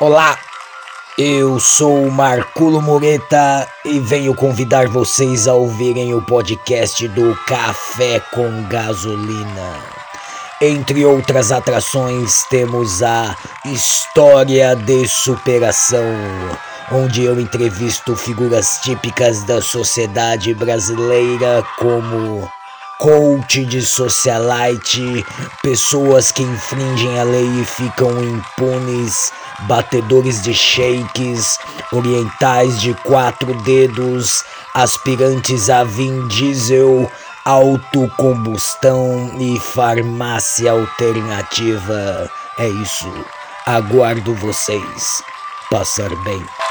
Olá, eu sou Marculo Moreta e venho convidar vocês a ouvirem o podcast do Café com Gasolina. Entre outras atrações, temos a História de Superação, onde eu entrevisto figuras típicas da sociedade brasileira como coach de socialite, pessoas que infringem a lei e ficam impunes, batedores de shakes, orientais de quatro dedos, aspirantes a Vin Diesel, autocombustão e farmácia alternativa. É isso. Aguardo vocês. Passar bem.